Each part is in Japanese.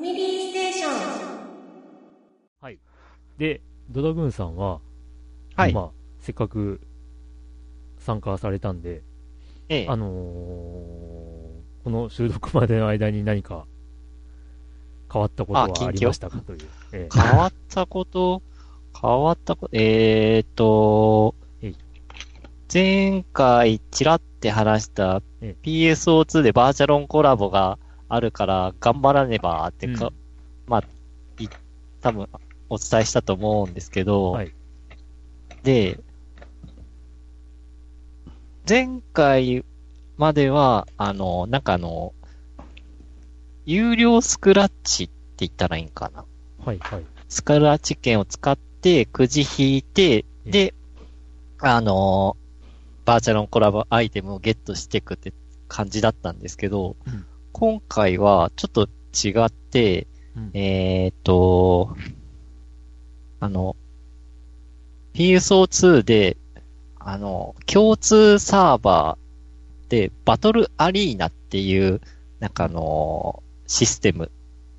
ァミリーステーション。はい。で、ドダグーンさんは、はい。まあ、せっかく参加されたんで、ええあのーこの収録までの間に何か変わったことはありましたかという。ええ変わったこと、変わったこと、えーっとえい、前回ちらって話したえ PSO2 でバーチャロンコラボがあるから頑張らねばってか、うんまあ、い多分お伝えしたと思うんですけど、はいで、前回までは、あの、なんかあの、有料スクラッチって言ったらいいんかな。はい、はい。スクラッチ券を使って、くじ引いて、えで、あのバーチャロンコラボアイテムをゲットしていくって感じだったんですけど、うん今回はちょっと違って、うん。えーっと、あの、PSO2 で、あの、共通サーバーでバトルアリーナっていう、なんかあの、システム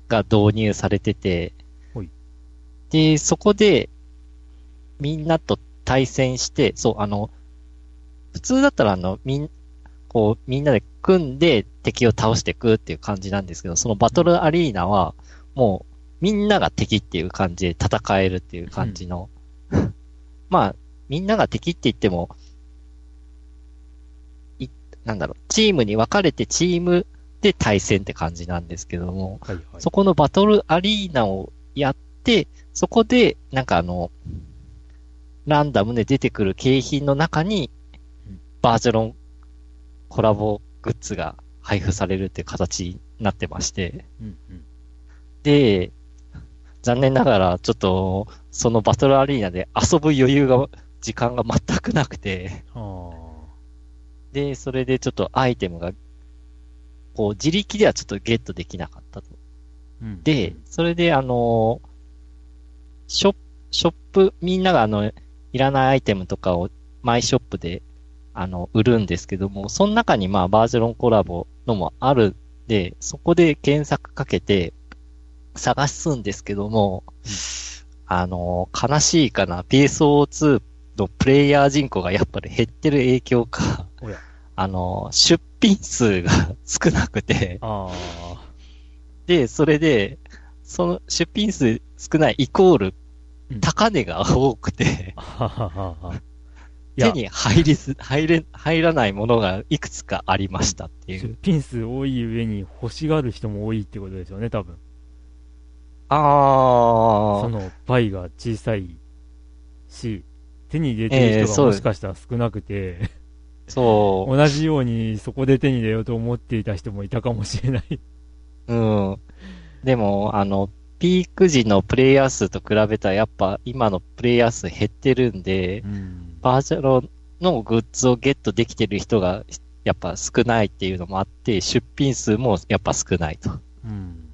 が導入されててで、そこで、みんなと対戦して、そう、あの、普通だったらあの、みん、こう、みんなで組んで敵を倒していくっていう感じなんですけど、そのバトルアリーナは、もう、みんなが敵っていう感じで戦えるっていう感じの、まあ、みんなが敵って言っても、い、なんだろう、チームに分かれてチームで対戦って感じなんですけども、はい、はい。そこのバトルアリーナをやって、そこで、なんかあの、ランダムで出てくる景品の中にうん、バーチャロンコラボグッズが配布されるっていう形になってまして、うん、うん。で、残念ながら、ちょっと、そのバトルアリーナで遊ぶ余裕が、時間が全くなくて、あで、それでちょっとアイテムが、こう、自力ではちょっとゲットできなかったと。ーうん。で、それであのショップ、ショップ、みんながあの、いらないアイテムとかをマイショップで、あの、売るんですけども、その中にまあバージョンコラボのもあるんで、そこで検索かけて探すんですけども、あの、悲しいかな、PSO2 のプレイヤー人口がやっぱり減ってる影響か。あの、出品数が 少なくて、あで、それで、その出品数少ないイコールうん、高値が多くて、手に入りず、入れ、入らないものがいくつかありましたっていう。出品数多い上に欲しがる人も多いってことですよね、多分。そあの倍が小さいし、手に入れてる人がもしかしたら少なくて、ー、そう、同じようにそこで手に入れようと思っていた人もいたかもしれない。うん。でも、あの、ピーク時のプレイヤー数と比べたらやっぱ今のプレイヤー数減ってるんで、うん。バーチャロのグッズをゲットできてる人がやっぱ少ないっていうのもあって、出品数もやっぱ少ないと。うん。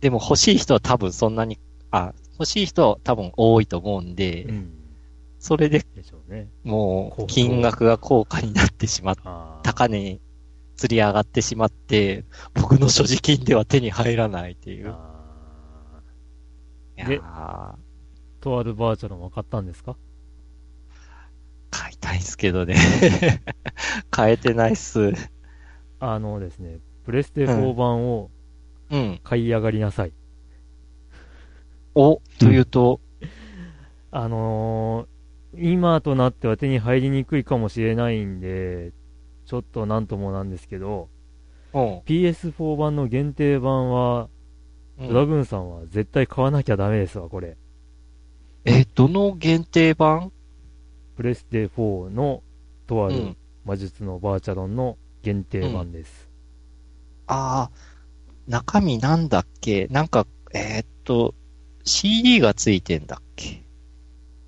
でも欲しい人は多分そんなに、あ、欲しい人は多分多いと思うんで、うん。それで。もう金額が高価になってしまっ。高値に釣り上がってしまって、僕の所持金では手に入らないっていう。あいやとあるバーチャルも買ったんですか？買いたいんすけどね。買えてないっす。あのですね、プレステ4版をうん。買い上がりなさい。お、というと、あのー、今となっては手に入りにくいかもしれないんで、ちょっとなんともなんですけど、うん。PS4 版の限定版は、うんドラグーンさんは絶対買わなきゃダメですわ、これ。え、どの限定版？プレステ4のとあるうん。魔術のバーチャロンの限定版です。ああ、中身なんだっけ？なんか、えーっと、CD がついてんだっけ？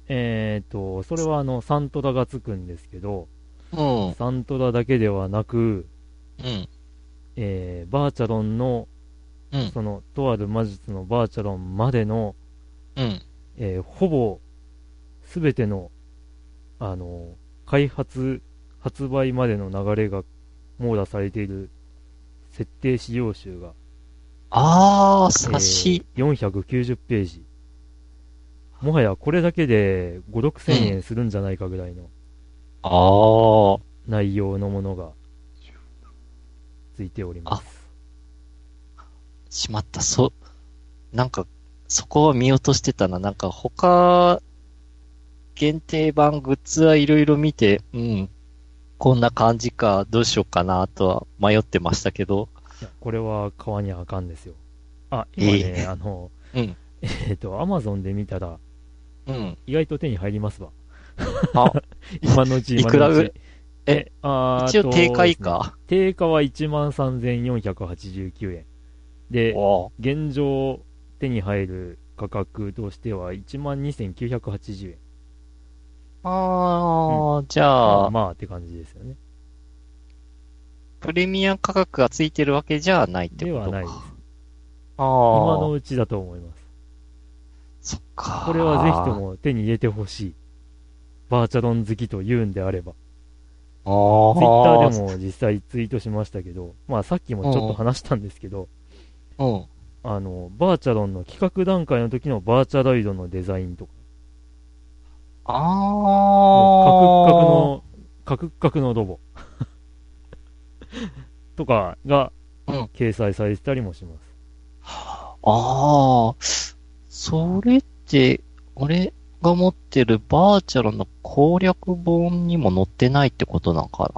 えーと、それはあの、サントラがつくんですけど、うん。サントラだけではなく、うん。えー、バーチャロンの、うん。その、とある魔術のバーチャロンまでの、うん。えーほぼ、すべての、あの、開発、発売までの流れが網羅されている設定資料集があー、冊子。えー490ページ。もはやこれだけで5、6千円するんじゃないかぐらいのあー。内容のものがついております。しまった、そ、なんか、そこは見落としてたな。なんか他、限定版グッズはいろいろ見て、うん、こんな感じか、どうしようかなとは迷ってましたけど、いや、これは買わにゃあかんですよ。あ、今ね、ええあの、うんえっ、と、アマゾンで見たら、うん。意外と手に入りますわ。あ、今のうち、いくらぐ。え、あー一応定価以とですね下。定価は13,489円。で、お現状手に入る価格としては12,980円。あー、じゃまああ、まあって感じですよね。プレミア価格がついてるわけじゃないってことか。ではないです。あ今のー、うちだと思います。そっか。これはぜひと。も手に入れてほしい。バーチャロン好きと言うんであれば。あー。ツイッターでも実際ツイートしましたけど、まあさっきもちょっと話したんですけど、うん。あの、バーチャロンの企画段階の時のバーチャロイドのデザインとか、あもー。うカクッカクの、カクッカクのロボ とかがうん掲載されてたりもします。ああ、それって、俺が持ってるバーチャルの攻略本にも載ってないってことなんか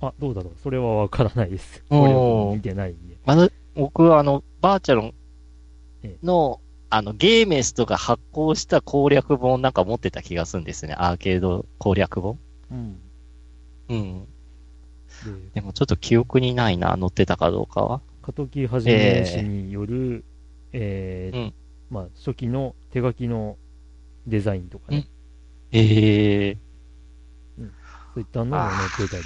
な？あ、どうだろうそれはわからないです。うんこれを見てないんで。まだ、僕はあの、バーチャルえの、あの、ゲーメストが発行した攻略本なんか持ってた気がするんですね。アーケード攻略本。うん。うん。で、でもちょっと記憶にないな、載ってたかどうかは。加藤木はじめ氏による、えーうんまあ、初期の手書きのデザインとかね、ええそういったのも載ってたり。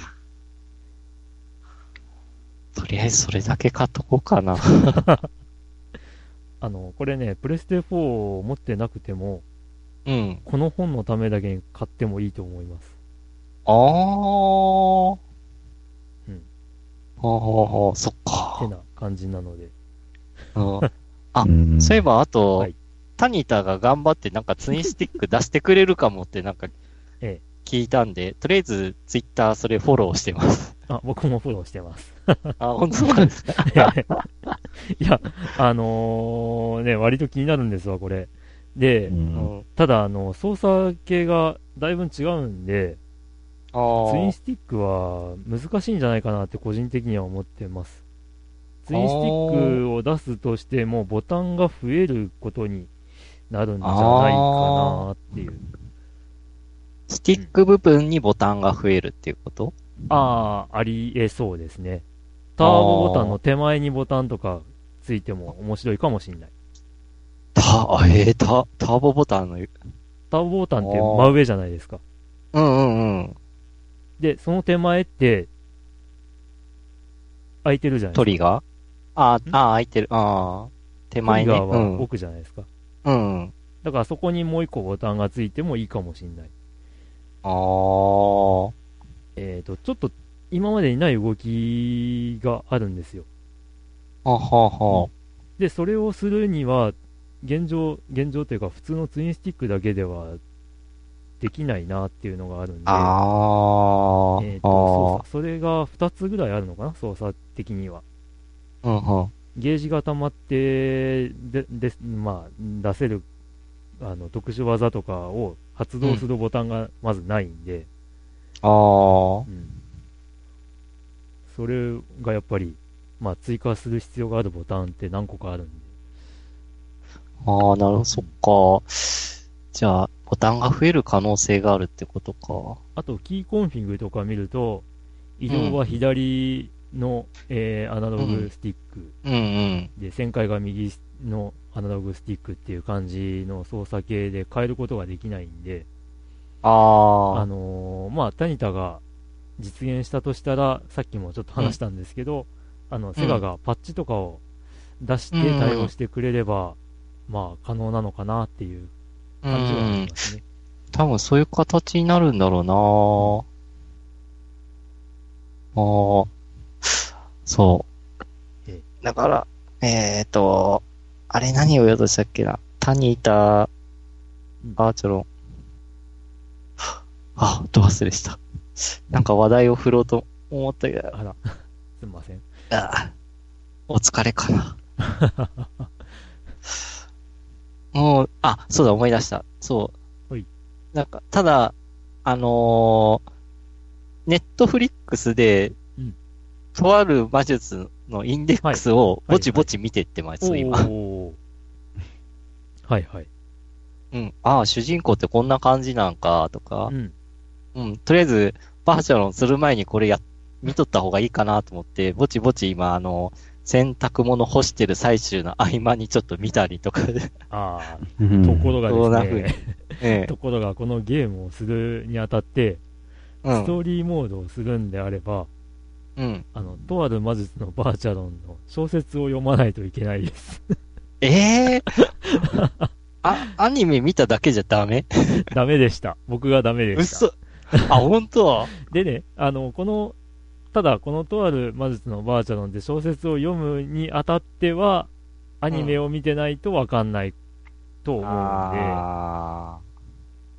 とりあえずそれだけ買っとこうかな。あの、これね、プレステ4を持ってなくても、うん。この本のためだけに買ってもいいと思います。あー。うん。ほうほうほう、そっか。てな感じなので。うん あうんそういえば、あと、はいタニタが頑張ってなんかツインスティック出してくれるかもってなんかええ聞いたんで、とりあえずツイッターそれフォローしてます。あ、僕もフォローしてます。あ、本当なんですか？いや、あのーね、割と気になるんですわ、これ。で、うんただ、あの、操作系がだいぶ違うんで、ツインスティックは難しいんじゃないかなって個人的には思ってます。ツインスティックを出すとしてもボタンが増えることになるんじゃないかなっていう。スティック部分にボタンが増えるっていうこと？ああ、ありえそうですね。ターボボタンの手前にボタンとかついても面白いかもしれない。た、あえー、タ、ターボボタンの、ターボボタンって真上じゃないですか。うんうんうん。で、その手前って、空いてるじゃないですか。トリガー？あー、あー、開いてる。あー、手前ね。トリガーはうん。奥じゃないですか。うん。だからそこにもう一個ボタンがついてもいいかもしれない。あー。えっ、と、ちょっと今までにない動きがあるんですよ。ははは。で、それをするには、現状、現状というか普通のツインスティックだけではできないなっていうのがあるんで、あー。えーと操作それが2つぐらいあるのかな、操作的には。うんうん。ゲージが溜まってでで、まあ、出せるあの特殊技とかを発動するボタンがまずないんで、あー。うん。それがやっぱり、まあ、追加する必要があるボタンって何個かあるんで、ああ、なるほど、そっか。じゃあ、ボタンが増える可能性があるってことか。あと、キーコンフィグとか見ると、移動は左の、えーアナログスティック、うん。うん。で、旋回が右のアナログスティックっていう感じの操作系で変えることができないんで、ああ。あのーまあ、タニタが実現したとしたら、さっきもちょっと話したんですけど、あの、セガがパッチとかを出して対応してくれれば、まあ、可能なのかなっていうう感じはありん。ますね。多分そういう形になるんだろうなああ。そうええ。だから、えっ、と、あれ何を言おうとしたっけな？タニータうん、バーチャロン。あ、ど忘れした。なんか話題を振ろうと思ったけど、あら、すみません。あお疲れかな。もう、あ、そうだ、思い出した。そう。はいなんか、ただ、あのーネットフリックスで、うんとある魔術のインデックスをぼちぼち見てってます、今。はいはい。うん。ああ、主人公ってこんな感じなんか、とかう、ん。うん。とりあえず、バーチャロンする前にこれや、見とった方がいいかなと思って、ぼちぼち今、あの、洗濯物干してる最中の合間にちょっと見たりとかで、ああ、うんところがですね、ええ ところがこのゲームをするにあたって、うん。ストーリーモードをするんであれば、うん。あの、とある魔術のバーチャロンの小説を読まないといけないです。ええあ、アニメ見ただけじゃダメ？ダメでした。僕がダメでした。嘘。あ、本当？でね、あの、この、ただ、このとある魔術のバーチャロンで小説を読むにあたっては、アニメを見てないとわかんないと思うんで、あ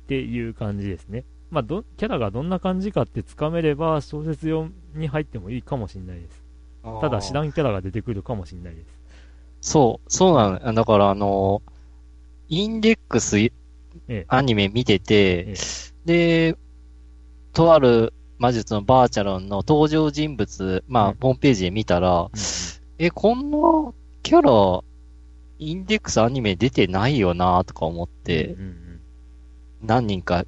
っていう感じですね。まあ、ど、キャラがどんな感じかってつかめれば、小説読みに入ってもいいかもしれないです。ーただ、知らんキャラが出てくるかもしれないです。そう、そうなの。だから、あの、インデックスええアニメ見ててえ、で、とある魔術のバーチャロンの登場人物、まあ、うんホームページで見たら、え、こんなキャラ、インデックスアニメ出てないよなとか思って、うんうん何人か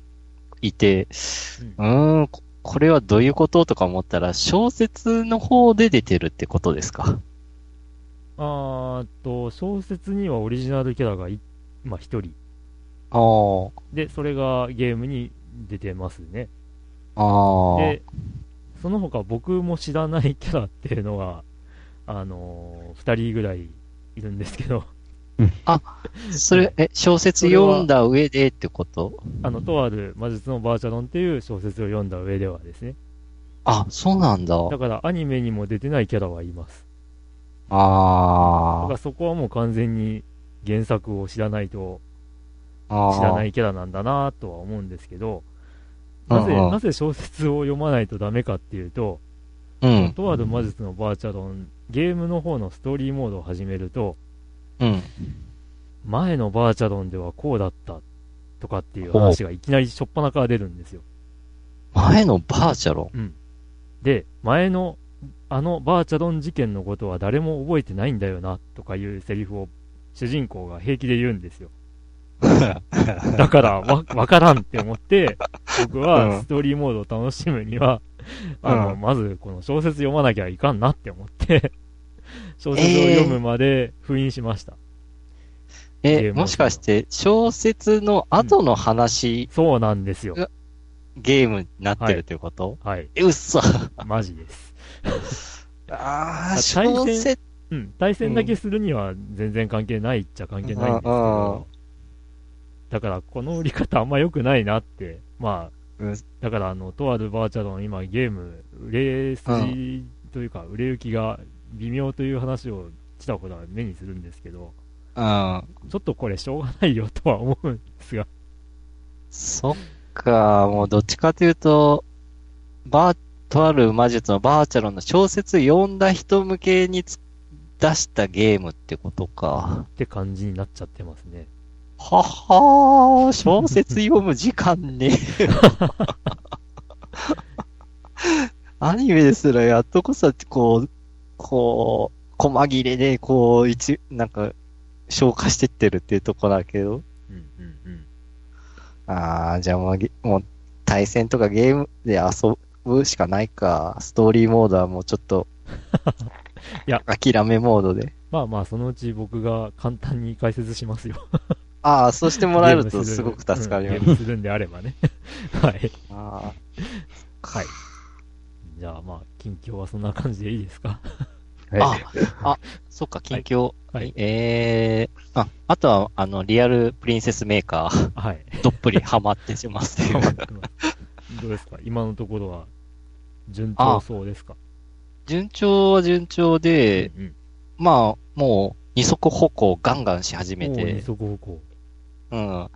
いて、ううんーん、ここれはどういうこととか思ったら、小説の方で出てるってことですか？あーっと、小説にはオリジナルキャラがい、まあ、一人。あーで、それがゲームに出てますね。あー。で、その他僕も知らないキャラっていうのは、あのー、二人ぐらいいるんですけど、それ、え、小説読んだ上でってこと？あの、とある魔術のバーチャロンっていう小説を読んだ上ではですね。あ、そうなんだ。だからアニメにも出てないキャラはいます。だあからそこはもう完全に原作を知らないとあ。。知らないいキャラなんだなとは思うんですけど、なぜ、なぜ小説を読まないとダメかっていうと、うん。とある魔術のバーチャロン、ゲームの方のストーリーモードを始めると、うん。前のバーチャロンではこうだったとかっていう話がいきなり初っ端から出るんですよ。前のバーチャロン？で、前のあのバーチャロン事件のことは誰も覚えてないんだよなとかいうセリフを主人公が平気で言うんですよ。だからわ、わからんって思って、僕うんはストーリーモードを楽しむには、あの、うんまずこの小説読まなきゃいかんなって思って、小説を読むまで封印しました。え、ムをもしかして、小説の後の話、そうなんですよ。ゲームになってるっていうこと、はい。え、嘘。マジです。ああ、対小戦説、うん。対戦だけするには全然関係ないっちゃ関係ないんですけうんど、だからこの売り方あんま良くないなって、まあ、うんだからあの、とあるバーチャロン今ゲーム、売れ筋というか、売れ行きが微妙という話をしたことは目にするんですけど、うん。ちょっとこれしょうがないよとは思うんですが、そっか、もうどっちかというと、バー、とある魔術のバーチャロンの小説読んだ人向けにつ出したゲームってことか。って感じになっちゃってますね。ははー、小説読む時間ね。アニメですらやっとこそ、こう、こう、細切れで、こう、一、なんか、消化してってるっていうとこだけど。うんうんうん。あー、じゃあもうゲ、もう、対戦とかゲームで遊ぶしかないか。ストーリーモードはもうちょっと、いや諦めモードで。まあまあ、そのうち僕が簡単に解説しますよ。ああ、そうしてもらえるとすごく助かります。うんゲームするんであればね。はい。あはい。じゃあまあ、近況はそんな感じでいいですか？ー あ、あ、そっか、近況。はい。えー、あ、あとは、あの、リアルプリンセスメーカー、はい。どっぷりハマってしますっていう。どうですか？今のところは、順調そうですか？順調は順調で、うんまあ、もう二足歩行ガンガンし始めもう二て、足歩行。うん。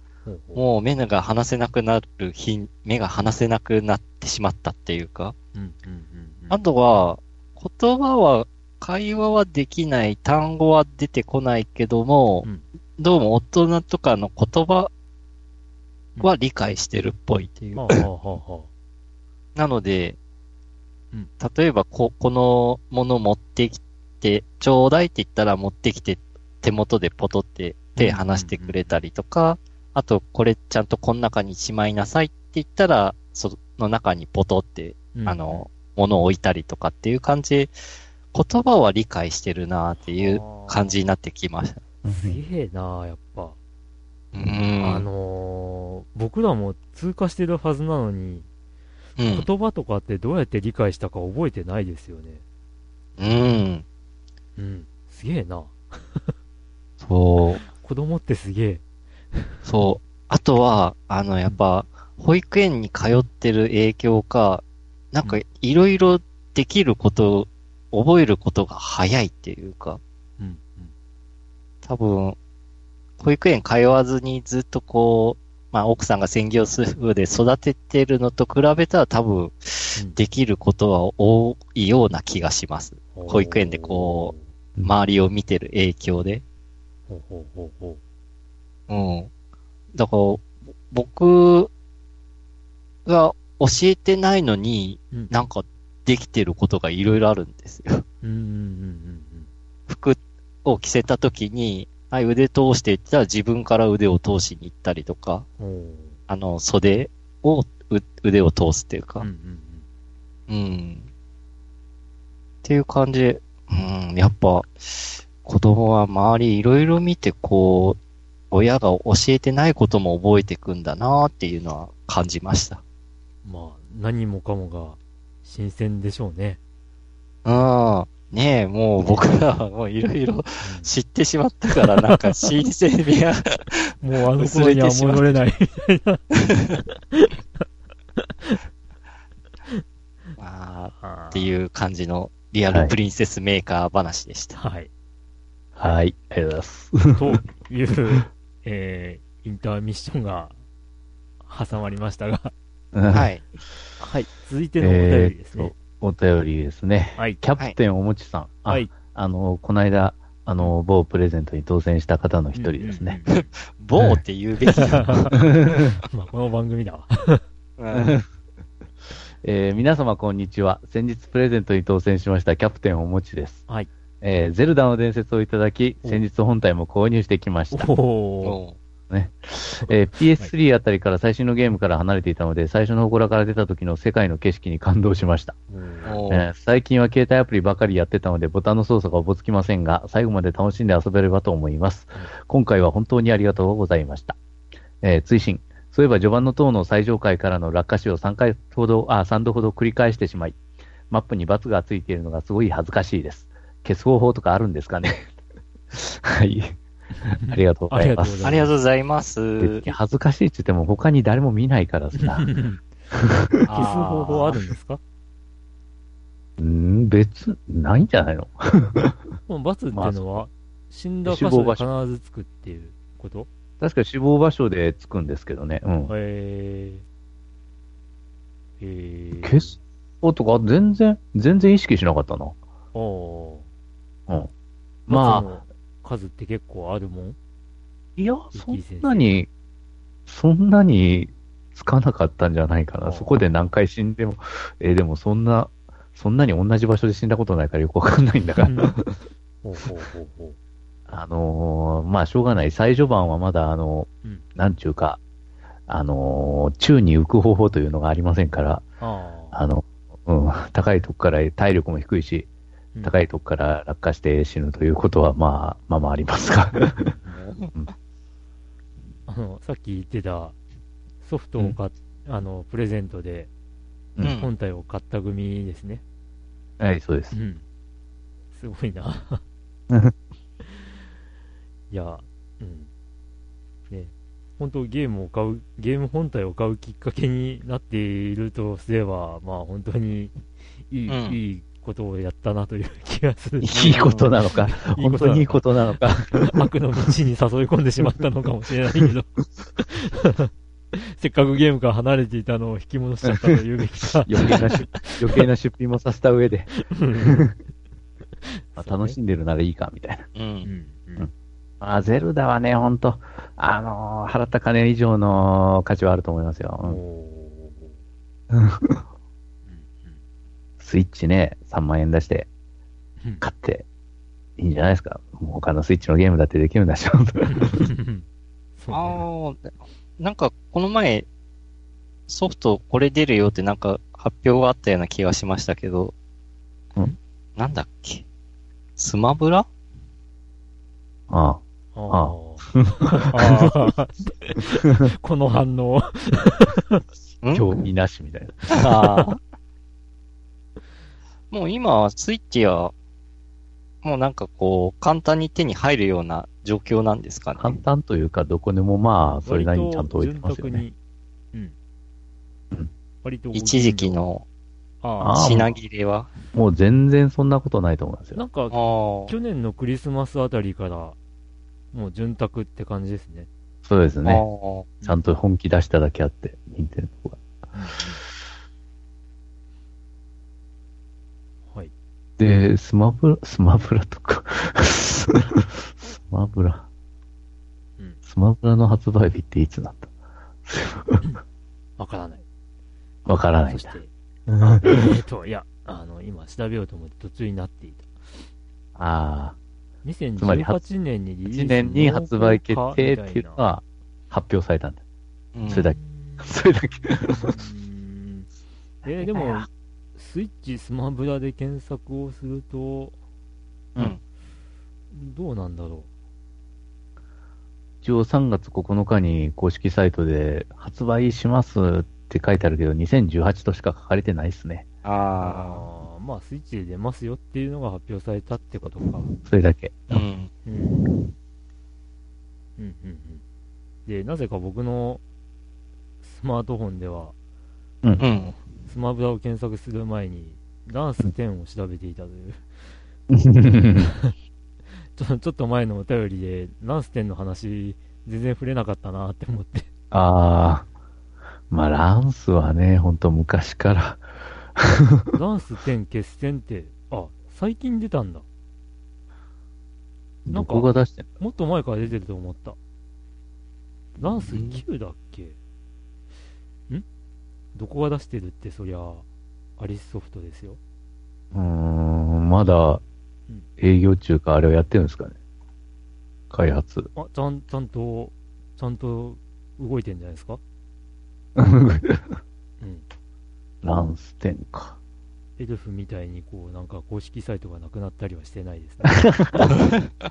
もう目が離せなくなる日、目が離せなくなってしまったっていうか。うんうんうんうん。あとは、言葉は、会話はできない、単語は出てこないけども、うんどうも大人とかの言葉は理解してるっぽいっていう。なので、うん例えばこ、このもの持ってきて、ちょうだいって言ったら持ってきて、手元でポトって手離してくれたりとか、あと、これちゃんとこの中にしまいなさいって言ったら、その中にポトって、ああの、物を置いたりとかっていう感じで、言葉は理解してるなっていう感じになってきました。すげえなやっぱ。うーん。あのー、僕らも通過してるはずなのに、うん。言葉とかってどうやって理解したか覚えてないですよね。うん。うん。すげえな。そう。子供ってすげえ。そう。あとは、あの、やっぱ、保育園に通ってる影響か、なんか、いろいろできること、覚えることが早いっていうか、うん。多分、保育園通わずにずっとこう、まあ、奥さんが専業主婦で育ててるのと比べたら多分、うんできることは多いような気がします。うん保育園でこう。周りを見てる影響で。ほうほうほうほうん。だから、僕が教えてないのに、う。うん。なんかできてることがいろいろあるんですよ。うんうんうん服を着せた時に、はい、腕通していったら自分から腕を通しに行ったりとか、うんあの、袖を、う腕を通すっていうか、うんうんうん。っていう感じで、うん、やっぱ、子供は周りいろいろ見て、こう、親が教えてないことも覚えていくんだなっていうのは感じました。うん。まあ、何もかもが新鮮でしょうね。うん。ねえ、もう僕らはもういろいろ知ってしまったから、なんか新鮮味が、もうあの頃には戻れない。まあ、っっていう感じのリアルプリンセスメーカー話でした。はい。はい、ありがとうございます。という、えー、インターミッションが挟まりましたが、は。はいはい。続いてのお便りですね。お便りですね。はい。キャプテンおもちさん。あはい。あの、この間、あの、某プレゼントに当選した方の一人ですね。うんうんうん。棒って言うべきだ。まあ、この番組だわ。うん えー皆様こんにちは。先日プレゼントに当選しましたキャプテンおもちです。はい。えーゼルダの伝説をいただき、お先日本体も購入してきました。おー。もえー PS3 あたりから最新のゲームから離れていたので、最初の祠から出た時の世界の景色に感動しました。えー最近は携帯アプリばかりやってたので、ボタンの操作がおぼつきませんが、最後まで楽しんで遊べればと思います。今回は本当にありがとうございました。えー追伸。そういえば序盤の塔の最上階からの落下死を3回ほど、あ、3度ほど繰り返してしまい、マップに×がついているのがすごい恥ずかしいです。消す方法とかあるんですかね？はい。ありがとうございます。ありがとうございます。恥ずかしいって言っても他に誰も見ないからさ。消す方法あるんですか？うん、別、ないんじゃないの？この罰っていうのは、死んだ箇死亡所で場所必ずつくっていうこと？確か死亡場所でつくんですけどね。うん。えー。えー。消す方とか全然、全然意識しなかったな。おー。うん。まあ、数って結構あるもん？いや、そんなに、そんなにつかなかったんじゃないかな。そこで何回死んでも、えーでもそんな、そんなに同じ場所で死んだことないからよくわかんないんだから。ほうほうほうほう。あのーまあ、しょうがない。最序盤はまだ、あの、うんなんちゅうか、あのー宙に浮く方法というのがありませんから、ああ。あの、うん、高いとこから体力も低いし、うん高いとこから落下して死ぬということは、まあ、まあまあありますが。あの、さっき言ってた、ソフトを買っ、あの、プレゼントで、うんうん本体を買った組ですね。はい、そうですう。ん。すごいな。いや、うん。ね。本当ゲームを買う、ゲーム本体を買うきっかけになっているとすれば、まあ本当にいい、うんいいことをやったなという気がする。いいことなのか、本当にいいことなのか。悪の道に誘い込んでしまったのかもしれないけど。せっかくゲームから離れていたのを引き戻しちゃったというべきか。余計な出、余計な出費もさせた上で、うんまあ、楽しんでるならいいか、みたいな。う。うんんうんあ、ゼルダはね、ほんと、あのー払った金以上の価値はあると思いますよ。うんお スイッチね、3万円出してー買って、いいんじゃないですか。もう他のスイッチのゲームだってできるんだし、ああ、なんかこの前、ソフトこれ出るよってなんか発表があったような気がしましたけど、うん？なんだっけ？スマブラ？ああ。ー。あー この反応。興味なしみたいな。もう今はスイッチや、もうなんかこう、簡単に手に入るような状況なんですか簡ね。単というか、どこでもまあ、それなりにちゃんと置いてますよね。うんうん。割と。一時期。の品切れは？もう全然そんなことないと思いますあ。なよ。んか。去年のクリスマスあたりから、もう潤沢って感じですね。そうですね。あちゃんと本気出しただけあって、任天堂が。はい。で、スマブラ、スマブラとか、スマブラ。うんスマブラの発売日っていつなんだ？わからない。わからないんだ。そして、えっと、いや、あの、今調べようと思って途中になっていた。ああ、つまり2018年にリリース1年に発売決定っていうのは発表されたんだ。うんそれだけ。それだけ。えーでも、スイッチスマブラで検索をすると、うん。どうなんだろ一応3月9日に公式サイトで発売しますって書いてあるけど、2018としか書かれてないですね。う。ああー。まあ、スイッチで出ますよっていうのが発表されたってことか。それだけ。あ。うん。うん。うん、うん、うん。で、なぜか僕のスマートフォンでは、うん。スマブラを検索する前に、ダンス10を調べていたという。ちょちょっと前のお便りで、ランス10の話、全然触れなかったなって思って。ああ、まあランスはね、ほんと昔から。ランス10決戦って、あ、最近出たんだ。なんかもっと前から出てると思った。ランス9だっけ？んどこが出してるって、そりゃ、アリスソフトですよ。うーん、まだうん営業中かあれをやってるんですかね。開発。あ、ちゃん、ちゃんと、ちゃんと動いてんじゃないですか？ラ うん。ンス10か。エルフみたいにこう、なんか公式サイトがなくなったりはしてないですね。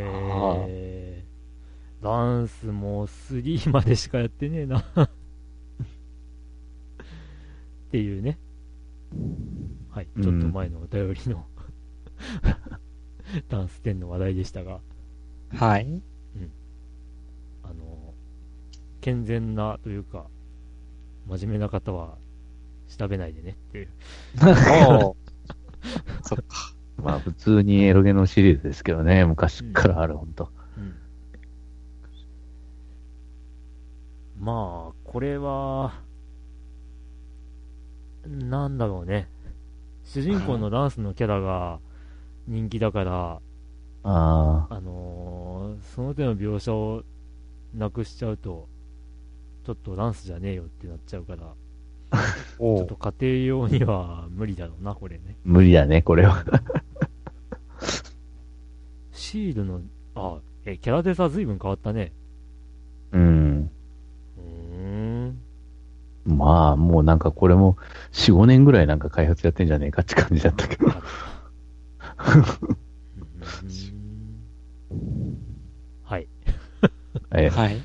うんえー、ダンスも3までしかやってねえな。っていうね。はい、ちょっと前のお便りの ダンス10の話題でしたが、はい。あの、健全なというか、真面目な方は調べないでねっていう。そっか。まあ普通にエロゲのシリーズですけどね、昔からある、ほんと。うんまあ、これは、なんだろうね。主人公のダンスのキャラが人気だから、ああのーその手の描写をなくしちゃうと、ちょっとダンスじゃねえよってなっちゃうから、おちょっと家庭用には無理だろうな、これね。ー無理だね、これは。シールの、あ、え、キャラデザ随分変わったね。うん。まあ、もうなんかこれも4、5年ぐらいなんか開発やってんじゃねえかって感じだったけど。うーんはい。えはい。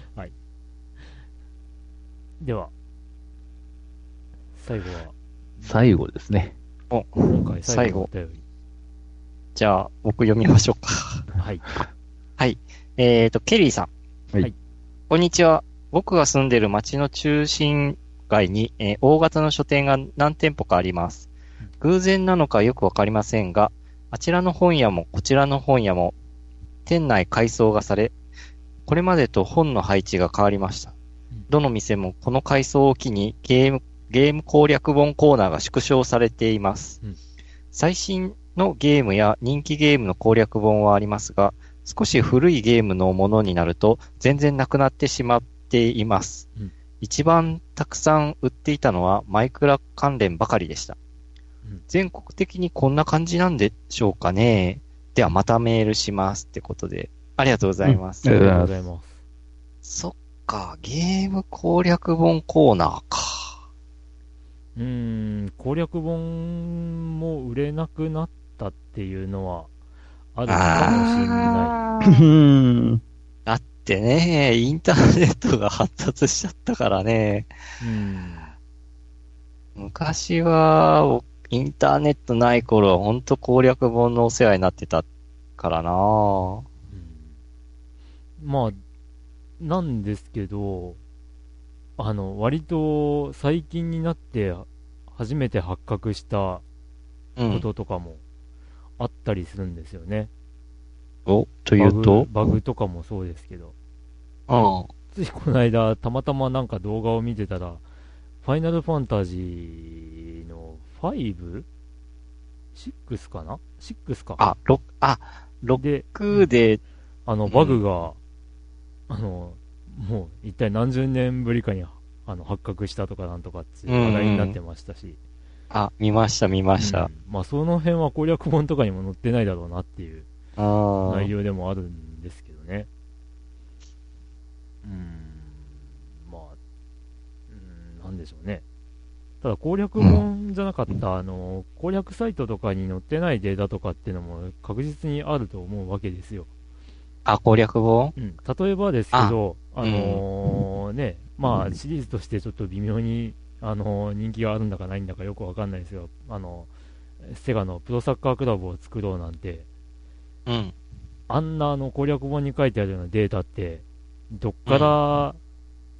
では、最後は、最後ですね。お、今回最最後。後のお便り。じゃあ、僕読みましょうか。はい。はい。えーと、ケリーさん。はいはいこんにちは。僕が住んでる町の中心街に、えー大型の書店が何店舗かあります。偶然なのかよくわかりませんが、あちらの本屋もこちらの本屋も、店内改装がされ、これまでと本の配置が変わりましたうん。どの店もこの改装を機にゲーム、ゲーム攻略本コーナーが縮小されています。うん最新のゲームや人気ゲームの攻略本はありますが、少し古いゲームのものになると全然なくなってしまっています。うん一番たくさん売っていたのはマイクラ関連ばかりでした。うん全国的にこんな感じなんでしょうかね。ではまたメールしますってことで、ありがとうございます。うんありがとうございます。そっか、ゲーム攻略本コーナーか。うーん、攻略本も売れなくなったっていうのはあるかもしれなあーうん。だってね、インターネットが発達しちゃったからね。い。うん。昔は、おインターネットない頃はほんと攻略本のお世話になってたからなうんまあ、なんですけど、あの、割と最近になって初めて発覚したうん。こととかもあったりするんですよね。お、というと？バグとかもそうですけど。うん。ついこの間、たまたまなんか動画を見てたら、ファイナルファンタジーの 5?6 かな ?6 か。あ、ロあ、で、6で、あの、うんバグが、あの、もう一体何十年ぶりかにあの発覚したとかなんとかって話題になってましたし、あ、見ました見ました。うんまあその辺は攻略本とかにも載ってないだろうなっていう内容でもあるんですけどね。うん、まあ、うん、なんでしょうね。ただ攻略本じゃなかった、あの、攻略サイトとかに載ってないデータとかっていうのも確実にあると思うわけですよ。あ、攻略本？うん、例えばですけど、あ、のーね、まあ、シリーズとしてちょっと微妙に、あのー人気があるんだかないんだかよくわかんないですが、あの、セガのプロサッカークラブを作ろうなんて、うん。あんなあの攻略本に書いてあるようなデータって、どっから、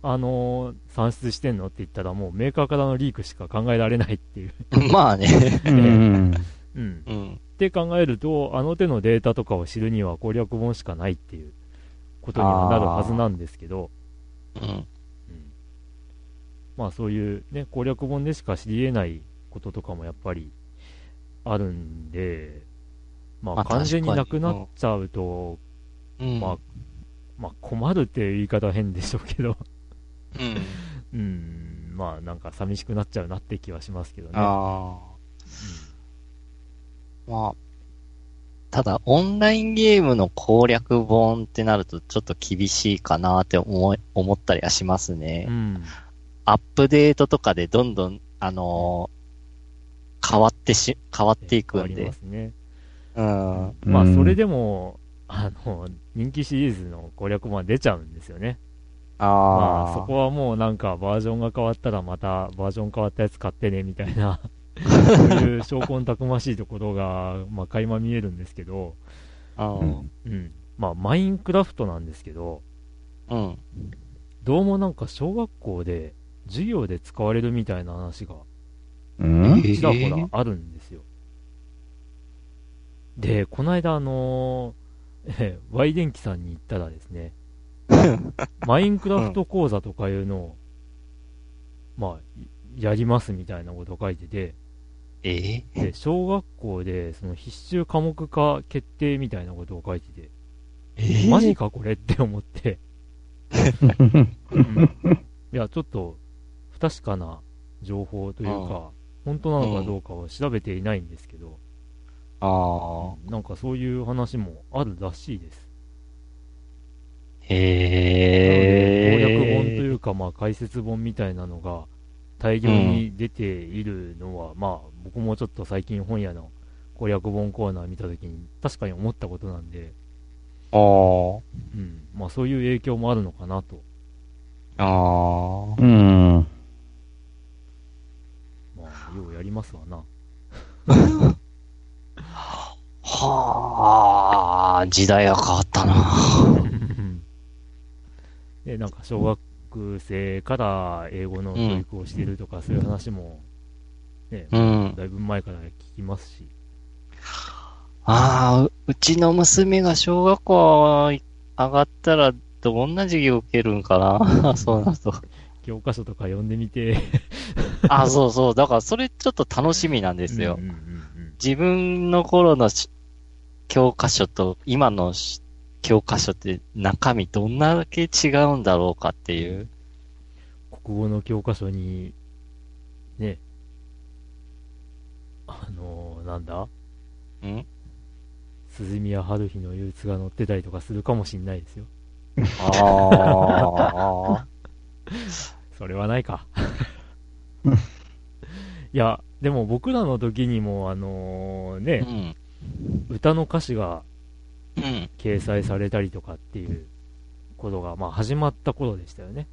あのー算出してんのって言ったら、もうメーカーからのリークしか考えられないっていう。まあね。うん。うん。うん。って考えると、あの手のデータとかを知るには攻略本しかないっていうことにはなるはずなんですけど、うん。うんまあそういうね、攻略本でしか知り得ないこととかもやっぱりあるんで、ままああ完全になくなっ確ちゃうと、うん。まあ、まあ困るっていう言い方は変でしょうけど、うん。うん、まあなんか寂しくなっちゃうなって気はしますけどね。ああ。まあ、ただ、オンラインゲームの攻略本ってなるとちょっと厳しいかなって思い、思ったりはしますね。うん。アップデートとかでどんどん、あのー変わってし、変わっていくんで。ますね。うん。まあうんそれでも、あの、人気シリーズの攻略本は出ちゃうんですよね。ああ。まあそこはもうなんかバージョンが変わったらまたバージョン変わったやつ買ってねみたいな、そういう証拠たくましいところが、まあ垣間見えるんですけど、うん。うん。まあマインクラフトなんですけど、うん。どうもなんか小学校で授業で使われるみたいな話がうん？ちらほらあるんですよ。で、この間あのーえー、Y 電機さんに行ったらですね、マインクラフト講座とかいうのを、まあ、やりますみたいなことを書いてて、えで、小学校でその必修科目化決定みたいなことを書いてて、えマジかこれって思って、うん。いや、ちょっと不確かな情報というか、本当なのかどうかは調べていないんですけど、ああ。なんかそういう話もあるらしいです。へえ。攻略本というか、まあ解説本みたいなのが大量に出ているのは、まあ僕もちょっと最近本屋の攻略本コーナー見たときに確かに思ったことなんで、ああ。うん、まあそういう影響もあるのかなと。ああ。うん。まあ、ようやりますわな。はあ、時代が変わったな。で、なんか小学学生から英語の教育をしているとか、そういう話も、ね、うん。だいぶ前から聞きますし、ああ、ううちの娘が小学校上がったらどんな授業受けるんかな？そうなると。教科書とか読んでみて、あそうそう。だからそれちょっと楽しみなんですよ。うんうんうん自分の頃のし教科書と今のし教科書って中身どんだけ違うんだろうかっていう。国語の教科書に、ね、あのーなんだ？ん？鈴宮春日の憂鬱が載ってたりとかするかもしんないですよ。ああ。それはないか。いや、でも僕らの時にも、あのーうね、ん。歌の歌詞がうん。掲載されたりとかっていうことが、まあ始まった頃でしたよね。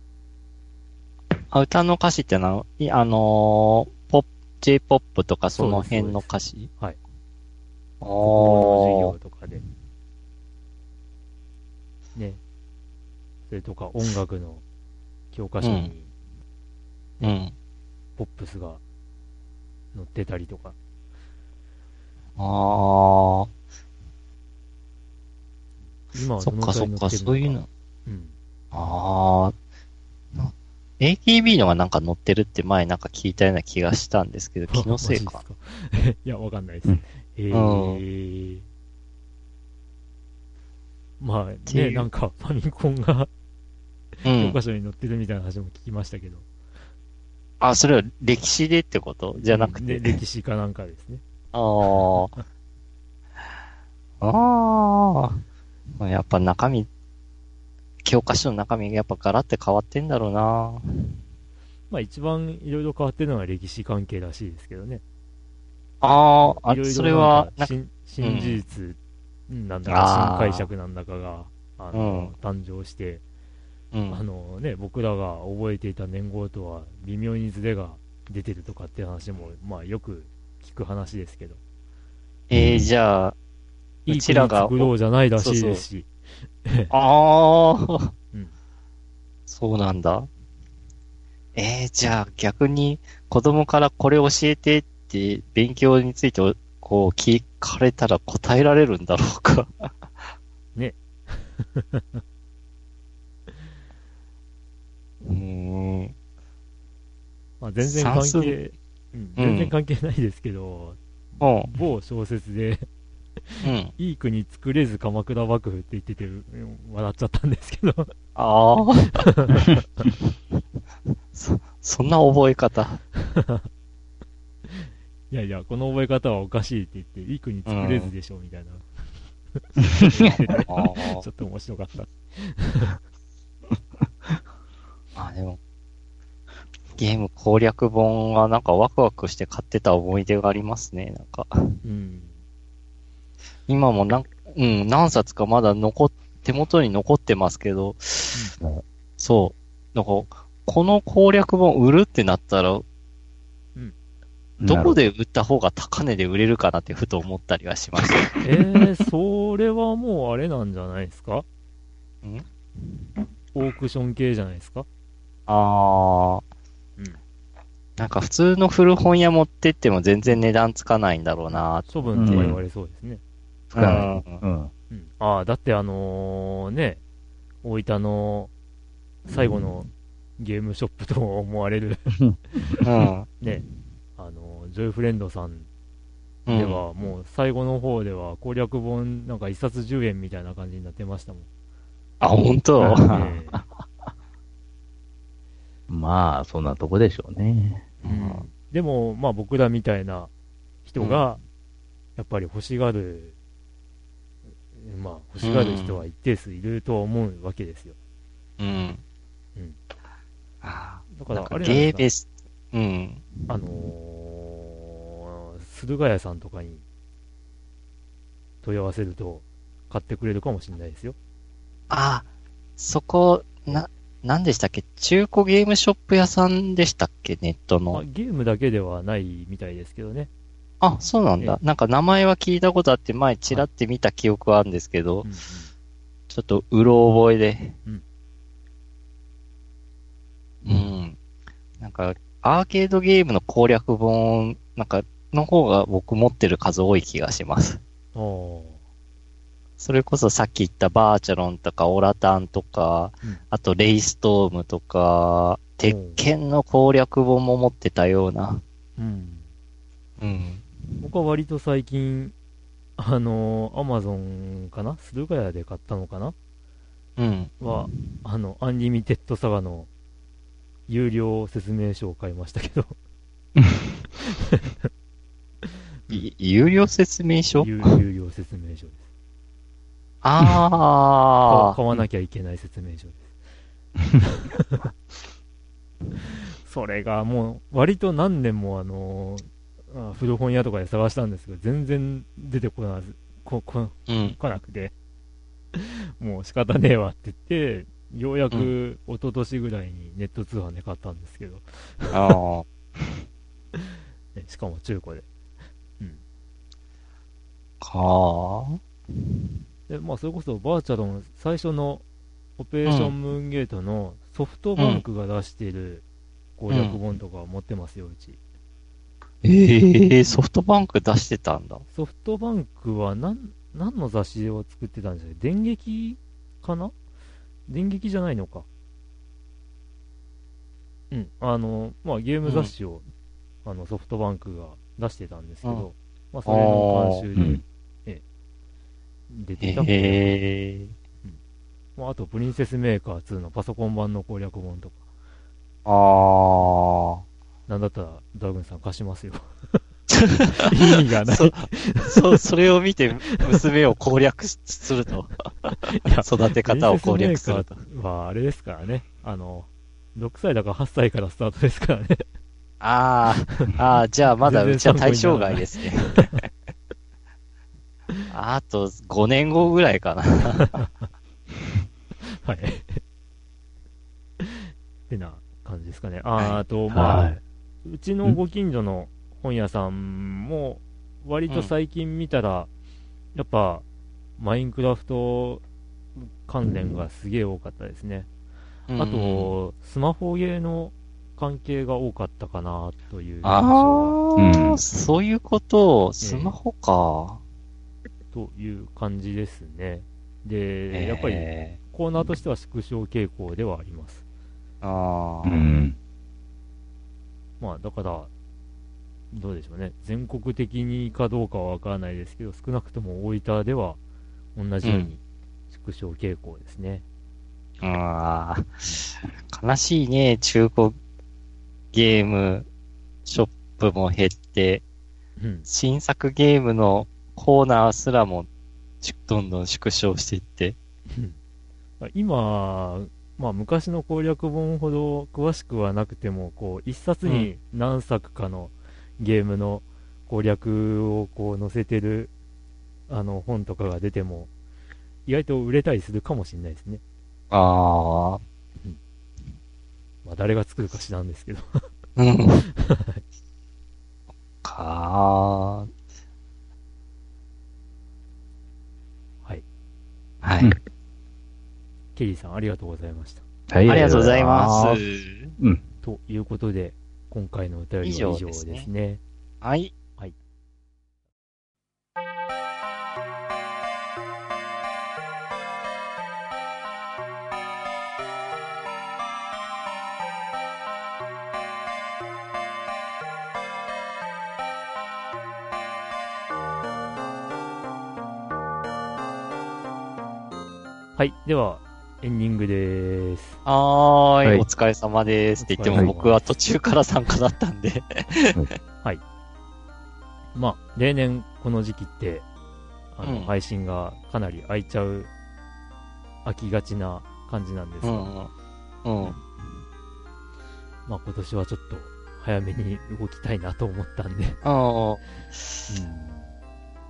あ歌の歌詞ってのは、いあのー、ポップ、J-POP とかその辺の歌詞？はい。あ国語のー授業とかで。ね。それとか音楽の教科書にうん。ポップスが載ってたりとか。ああ。今はそっかそっか。そういうの。うん。ああ。AKB のがなんか載ってるって前なんか聞いたような気がしたんですけど、気のせいか。か？いや、わかんないです。うんえー。まあね、なんかファミコンがう 教ん科。書に載ってるみたいな話も聞きましたけど。あ、それは歴史でってこと？じゃなくて。ね、歴史かなんかですね。ああ。ああ。やっぱ中身、教科書の中身がやっぱガラって変わってんだろうな。まあ一番いろいろ変わってるのは歴史関係らしいですけどね。ああ、あいろいろそれは、新、新事実なんだか、あー新解釈なんだかが、あの、誕生して、うんあのね、僕らが覚えていた年号とは微妙にズレが出てるとかっていう話も、まあよく聞く話ですけど。えー、じゃあ、いいうちらが国作ろうじゃないらしいですし。ああ、うんそうなんだ。えー、じゃあ逆に子供からこれ教えてって勉強についてこう聞かれたら答えられるんだろうか。ね。うーん。まあ全然関係、うん、全然関係ないですけど、うん。某小説で、うん。いい国作れず鎌倉幕府って言ってて、うん笑っちゃったんですけど。ああ。そ、そんな覚え方。いやいや、この覚え方はおかしいって言って、いい国作れずでしょ、みたいな。ちょっと面白かった。あ、でも、ゲーム攻略本はなんかワクワクして買ってた思い出がありますね、なんか。うん。今もなん、うん、何冊かまだ残っ、手元に残ってますけど、うんそう。なんか、この攻略本売るってなったら、どこで売った方が高値で売れるかなってふと思ったりはしました。えー、それはもうあれなんじゃないですか？ん？オークション系じゃないですか？あー。うんなんか普通の古本屋持ってっても全然値段つかないんだろうな処分とか言われそうですね。つかない。うんうん。うん。ああ、だってあのね、大分の最後のゲームショップと思われる、うん。ね、あのジョイフレンドさんうん。では、もう最後の方では攻略本なんか一冊10円みたいな感じになってましたもん。あ、本当？あええまあ、そんなとこでしょうね。うんでも、まあ僕らみたいな人が、やっぱり欲しがる、まあ欲しがる人は一定数いるとは思うわけですよ。うん。うんあーなんかだか？らあれなうん。あのー、駿河屋さんとかに問い合わせると買ってくれるかもしれないですよ。あ、そこ、な、なんでしたっけ？中古ゲームショップ屋さんでしたっけ？ネットまあ、の。ゲームだけではないみたいですけどね。あ、そうなんだ。なんか名前は聞いたことあって、前チラって見た記憶はあるんですけど、うんうんちょっとうろ覚えで。うん。なんか、アーケードゲームの攻略本、なんか、の方が僕持ってる数多い気がします。おーそれこそさっき言ったバーチャロンとかオラタンとか、うんあとレイストームとか、鉄拳の攻略本も持ってたような。うん。うん。僕は割と最近、あのー、アマゾンかな？駿河屋で買ったのかな？うん。は、あの、アンリミテッドサガの有料説明書を買いましたけど、い有料説明書？有有料説明書です。あ買わ なきゃいけない説明書です。それがもう、割と何年もあのーあ古本屋とかで探したんですけど、全然出てこなず、こ、こ、あ。うん。来なくて、もう仕方ねえわって言って、ようやうく一昨年ぐらいにネット通販で買ったんですけど、ああ。ねしかも中古で。かで、まあ、それこそバーチャロン、最初のオペレーションムーンゲートのソフトバンクが出している攻略本とか持ってますよ、うち。ええソフトバンク出してたんだ。ソフトバンクは何、何の雑誌を作ってたんですか？電撃かな？電撃じゃないのか。うん。あの、まあ、ゲーム雑誌を、あの、ソフトバンクが出してたんですけど、うん。まあ、それの監修で、出てた。へえまあ、あと、プリンセスメーカー2のパソコン版の攻略本とか、あなんだったら、ドラグンさん貸しますよ。意味があ。ない。そ、そ、それを見て娘を攻略しすると。育て方を攻略すると。はあれですからね。あの、6歳だから8歳からスタートですからね。ああ、ああ、じゃあまだうちは対象外ですね。あと5年後ぐらいかな。はい。ってな感じですかね。ああと、まあ、はいうちのご近所の本屋さんも、割と最近見たら、やっぱ、マインクラフト関連がすげえ多かったですね。あと、スマホゲーの関係が多かったかなという印象ああ、うんそういうことを、スマホか。という感じですね。で、やっぱりえコーナーとしては縮小傾向ではあります。ーああ、うん。まあだから、どうでしょうね。全国的にかどうかはわからないですけど、少なくとも大分では同じように縮小傾向ですね。ああ、悲しいね、中古ゲームショップも減って、うん。新作ゲームのコーナーすらもちどんどん縮小していって。今、まあ昔の攻略本ほど詳しくはなくても、こう、一冊に何作かのゲームの攻略をこう載せてる、あの本とかが出ても、意外と売れたりするかもしれないですね。ああ、まあ誰が作るか知らんですけど。うん。かはー。はうんい。ケリーさんありがとうございました。はいありがとうございます。うん。ということで、今回のお便りは以上ですすね。ねはい。はい。では、エンディングです。はーい,、はいお疲れ様ですって言っても僕は途中から参加だったんで。まあ、例年この時期って、あの、うん配信がかなり空いちゃう、空きがちな感じなんですが、うん。うん。まあ今年はちょっと早めに動きたいなと思ったんで、うん。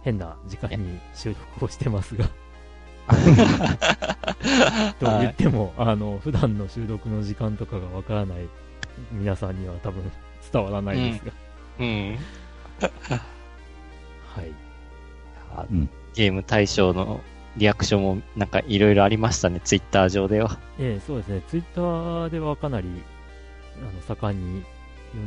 変な時間に収録をしてますが、と言っても、あの、普段の収録の時間とかがわからない皆さんには多分伝わらないですが、うん。はい。あうんゲーム大賞のリアクションもなんかいろいろありましたね、ツイッター上では。ええそうですね、ツイッターではかなりの、盛んにい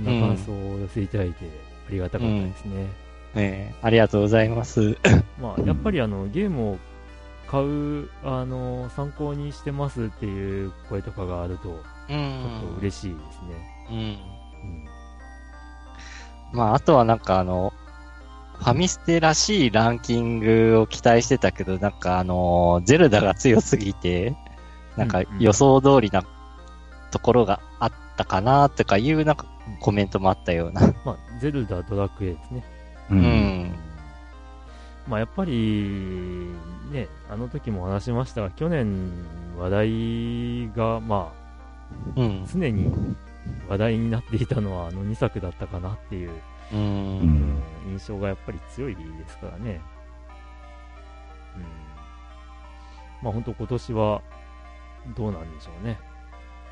ろんな感想を寄せいただいて、ありがたかったですね。ええありがとうございます。まあ、やっぱりあの、ゲームを買う、あの、参考にしてますっていう声とかがあると、うちょっと嬉しいですね。うん。うん。まあ、あとはなんかあの、ファミステらしいランキングを期待してたけど、なんかあの、ゼルダが強すぎて、なんかうんうん予想通りなところがあったかなとかいうなんかコメントもあったような。まあ、ゼルダ、ドラクエですね。う。うんん。まあ、やっぱり、ね、あの時も話しましたが、去年話題が、まうんあ、。常に話題になっていたのはあの2作だったかなっていう、う。うん印象がやっぱり強いですからね。うん。まあ、本当今年はどうなんでしょうね。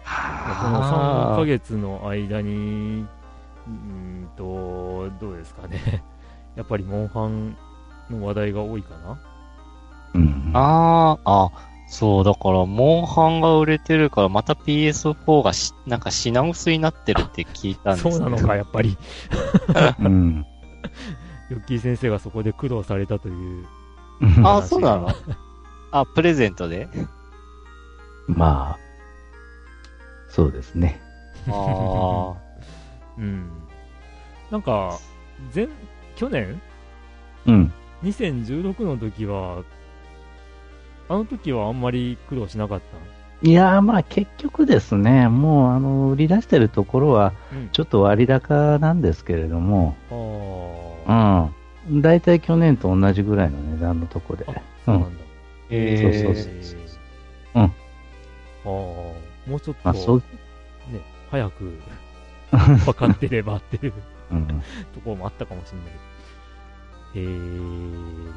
この3ヶ月の間に、うーんと、どうですかね。やっぱりモンハンの話題が多いかな。うん。ああ、あ、そう、だから、モンハンが売れてるから、また PS4 がし、なんか品薄になってるって聞いたんですそうなのか、やっぱり。うん。ヨッキー先生がそこで苦労されたという。あ、そうなの？あ、プレゼントで？まあ、そうですね。あうん。なんか、前、去年？うん。2016の時は、あの時はあんまり苦労しなかった？いやー、まあ結局ですね、もう、あの、売り出してるところは、うん。ちょっと割高なんですけれども、あうん。大体去年と同じぐらいの値段のとこで。あ。そうなんだ。えそうそうそううんああ、もうちょっまあ、そうと、、ね、早く 分かってればっていううん。ところもあったかもしれないえ。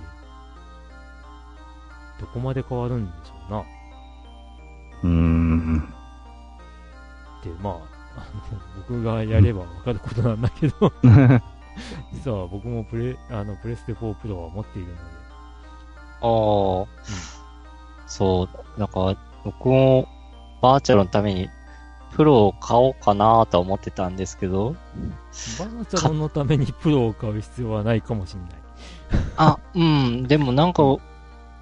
どこまで変わるんでしょうな？うーん。って、まあ、あ の僕がやれば分かることなんだけど、実は僕もプレ、あの、プレステ4プロは持っているので、ああ、そう、なんか、僕もバーチャルのためにプロを買おうかなとは思ってたんですけど、バーチャルのためにプロを買う必要はないかもしれない。あ、うん、でもなんか、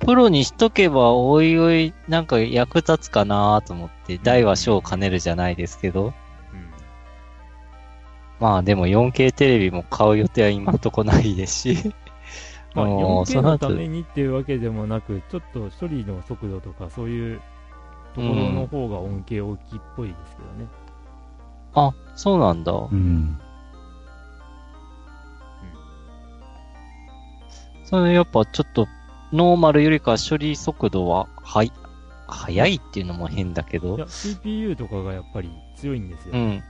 プロにしとけばおいおいなんか役立つかなと思って、大は小を兼ねるじゃないですけど、うん。まあでも 4K テレビも買う予定は今んとこないですし、まあ、もう 4K のためにっていうわけでもなく、ちょっと処理の速度とか、そういうところの方が恩恵大きいっぽいですけどね。あ、そうなんだ。うん。それやっぱちょっと、ノーマルよりかは処理速度は、はい、速いっていうのも変だけどいや、、CPU とかがやっぱり強いんですよ。うん。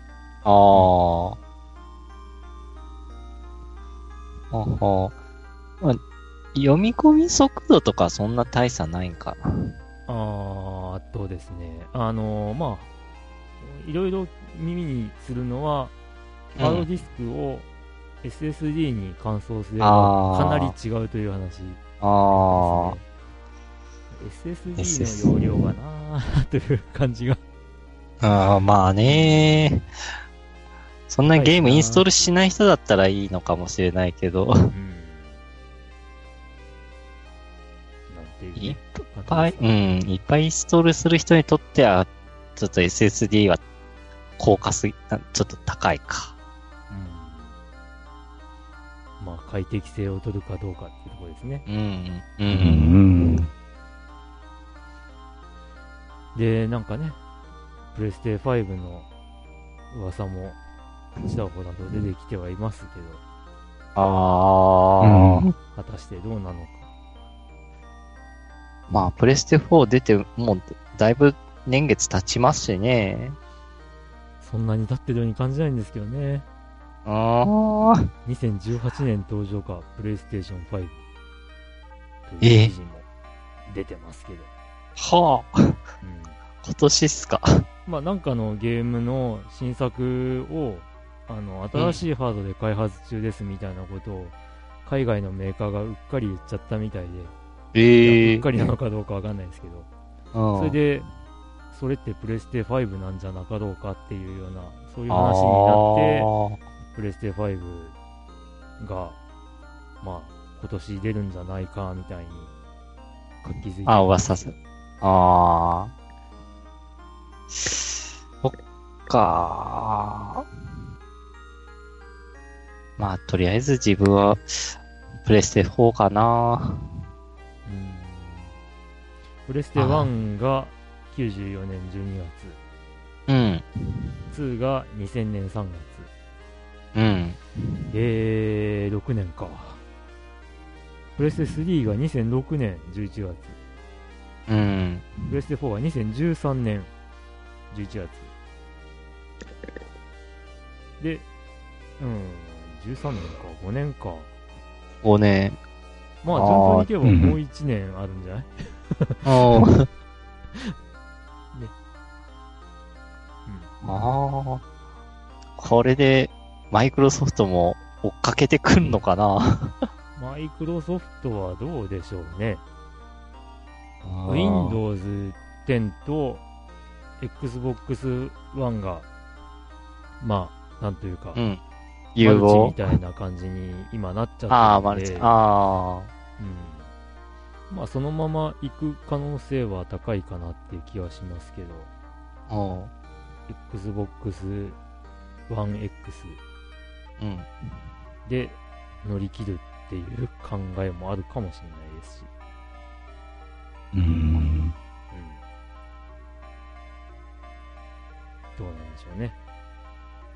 ああ。はは。まあ、読み込み速度とかそんな大差ないんかな。あーっとですね、あのーまあ、いろいろ耳にするのは、うんハードディスクを SSD に換装すればかなり違うという話ね。ああ。SSD の容量がなーという感じが。ああ、まあね。そんなゲームインストールしない人だったらいいのかもしれないけど。うん。なんていう、ね。いっぱい、うん、いっぱいインストールする人にとっては、ちょっと SSD は高価すぎ、なちょっと高いか。うん。まあ、快適性を取るかどうかっていうところですね。うん、う。うんん。で、なんかね、プレステ5の噂もちらほらと出てきてはいますけど、ああ、うん果たしてどうなのか。まあ、プレステ4出て、もう、だいぶ年月経ちますしね。そんなに経ってるように感じないんですけどね。ああ、2018年登場か、プレイステーション5。とええいう記事も出てますけど。はあ、うん。今年っすか。まあ、なんかのゲームの新作を、あの、新しいハードで開発中ですみたいなことを、海外のメーカーがうっかり言っちゃったみたいで、ええうっかりなのかどうかわかんないですけど、うんそれで、それってプレステ5なんじゃなかろうかっていうような、そういうあ話になって、ープレステ5が、まあ、今年出るんじゃないか、みたいに、活気づいてあ、噂す。ああ。そっかまあ、とりあえず自分は、プレステ4かなうんプレステ1が94年12うん。月、2が2000年3うん。月、で、6年か。プレステ3が2006年11月、うん。プレステ4が2013年11月。で、うん、13年か、5年か。5年。まあ、あー順当にいけばうんもう1年あるんじゃない？うん。うん。ああ。これで、マイクロソフトも追っかけてくんのかな？マイクロソフトはどうでしょうね。ー Windows 10と Xbox One が、まあ、なんというか、うん。マ融合みたいな感じに今なっちゃってああ、マルチ。あうん。まあ、そのまま行く可能性は高いかなっていう気はしますけど、あ。うん。Xbox One X うん。で乗り切るっていう考えもあるかもしれないですし、うん。うん。どうなんでしょうね。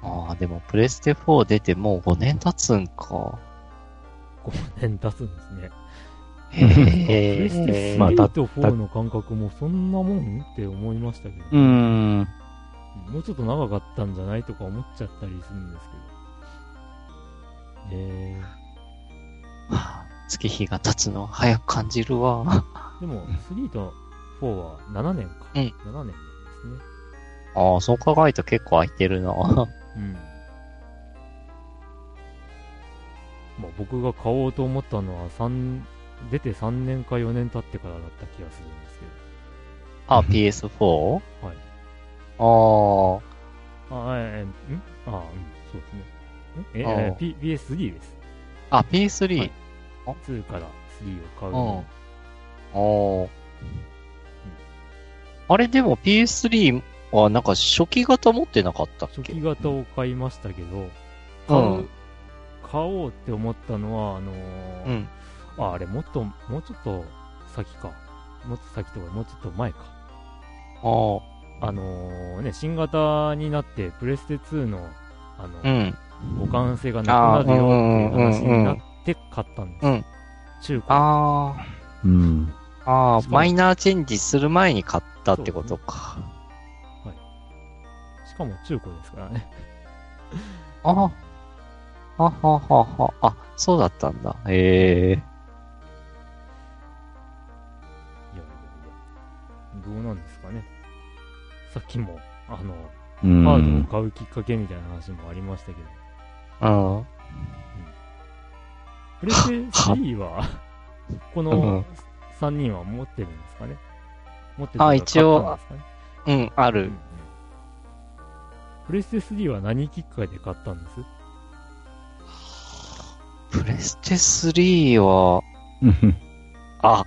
ああ、でもプレステ4出てもう5年経つんか。5年経つんですね。へプレステえ。まあ3と4の感覚もそんなもんって思いましたけど、うん。もうちょっと長かったんじゃないとか思っちゃったりするんですけど。えはあ月日が経つのは早く感じるわ。ー、でも3と4は7年か。うん7年ですね。ああ、そう考えると結構空いてるな。うん。まあ僕が買おうと思ったのは三出て3年か4年経ってからだった気がするんですけあ、PS4? はい。あど。あ、えー、ん？あ、うん、そうですね。んえ、P、PS3 です。あ。あ、PS3? はい2から3を買ううんの。おーあれでも PS3 はなんか初期型持ってなかったっけ？初期型を買いましたけど、買う、うん買おうって思ったのは、あのーうん。あ、あれ、もっと、もうちょっと先か。もっと先とか、もうちょっと前か。ああ。あのーね、新型になって、プレステ2の、あの、うん。互換性がなくなるよっていう話になって買ったんです。うん中古。あうん。あ。あマイナーチェンジする前に買ったってことか。しかも中古ですからね。ああ。はははは。あ、そうだったんだ。へえ。いやいやいや。どうなんですかね。さっきも、あの、うん。カードを買うきっかけみたいな話もありましたけど、うん。プレステ3は、こうのん3人は持ってるんですかね？持ってるあ一応買ったんですかね？うん、ある。うん。うん。プレステ3は何きっかけで買ったんです？プレステ3は、うん。あ、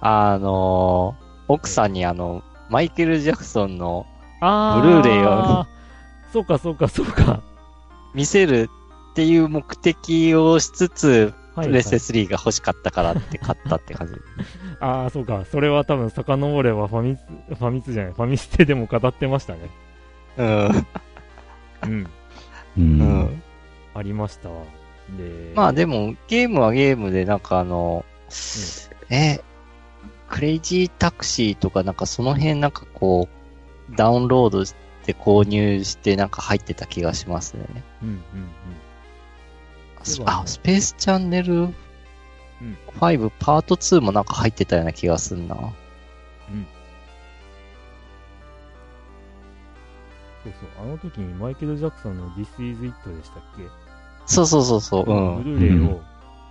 あのー奥さんにあの、マイケル・ジャクソンのブルーレイをそうかそうかそうか。見せるっていう目的をしつつ、はい、プレステはい3が欲しかったからって買ったって感じ。ああ、そうか。それは多分遡ればファミス、ファミツじゃない、ファミステでも語ってましたね。うん。うん。う。うんん。ありましたわ。で、まあでも、ゲームはゲームでなんかあの、え、クレイジータクシーとかなんかその辺なんかこう、ダウンロードして購入してなんか入ってた気がしますね。うんうんうだねあ、スペースチャンネル？うん5パート2もなんか入ってたような気がすんな。うん。うん。そうそう。あの時にマイケル・ジャクソンの This is It でしたっけ？そうそうそうそう。うブん。ルーレイを、うん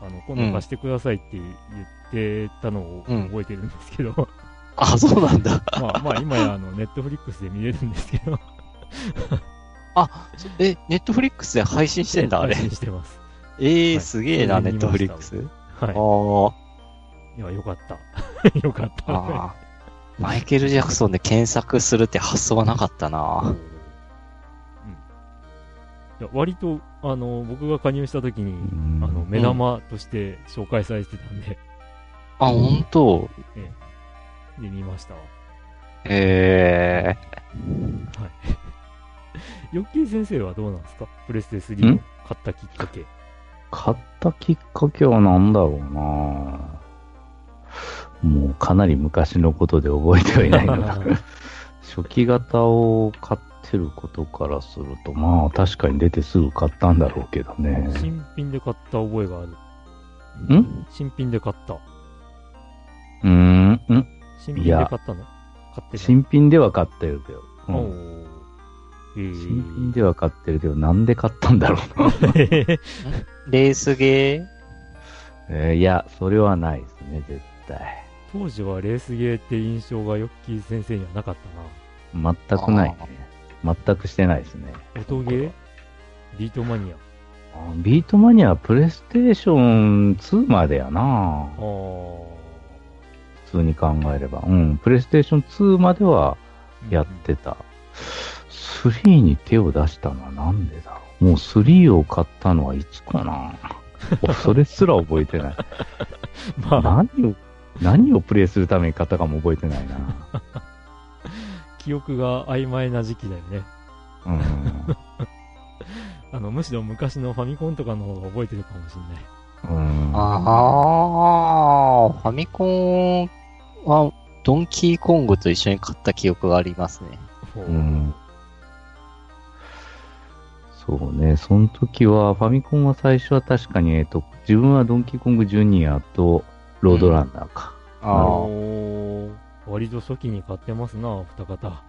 あの、今度貸してくださいって言ってたのをうん覚えてるんですけど、あ、そうなんだ。まあまあ今やあの、ネットフリックスで見れるんですけど。え、ネットフリックスで配信してんだ、あれ配。信してます。えー、はいすげえな、ネットフリックス。はい。あいや、よかった。よかった。あ。ああ。マイケル・ジャクソンで検索するって発想はなかったうんな。いや割と、あの、僕が加入した時に、うんあの、目玉として紹介されてたんで、あ、ほんとで、見ましたわ。え ヨッキー先生はどうなんですか？プレステ3をん？買ったきっかけ。買ったきっかけは何だろうなもうかなり昔のことで覚えてはいないのだ 初期型を買ってることからすると、まあ確かに出てすぐ買ったんだろうけどね。新品で買った覚えがある。ん？新品で買った。うーん、ん新品で買ったの？買ってた。新品では買ってるけど。うんえー新品では買ってるけど、なんで買ったんだろう レースゲえーいや、それはないですね、絶対。当時はレースゲーって印象がヨッキー先生にはなかったな。全くないね。全くしてないですね。音ゲー？ビートマニア。あビートマニアはプレイステーション2までやなあー普通に考えれば。うん、プレイステーション2まではやってた。3に手を出したのはなんでだもう3を買ったのはいつかな それすら覚えてない。まあ、何を、何をプレイするために買ったかも覚えてないな。記憶が曖昧な時期だよね。うん。あの、むしろ昔のファミコンとかの方が覚えてるかもしれない。うんー。ああ、ファミコンは、ドンキーコングと一緒に買った記憶がありますね。うんそうね、その時は、ファミコンは最初は確かに、えっと、自分はドンキーコングジュニアとロードランナーか。ああ。割と初期に買ってますな、お二方。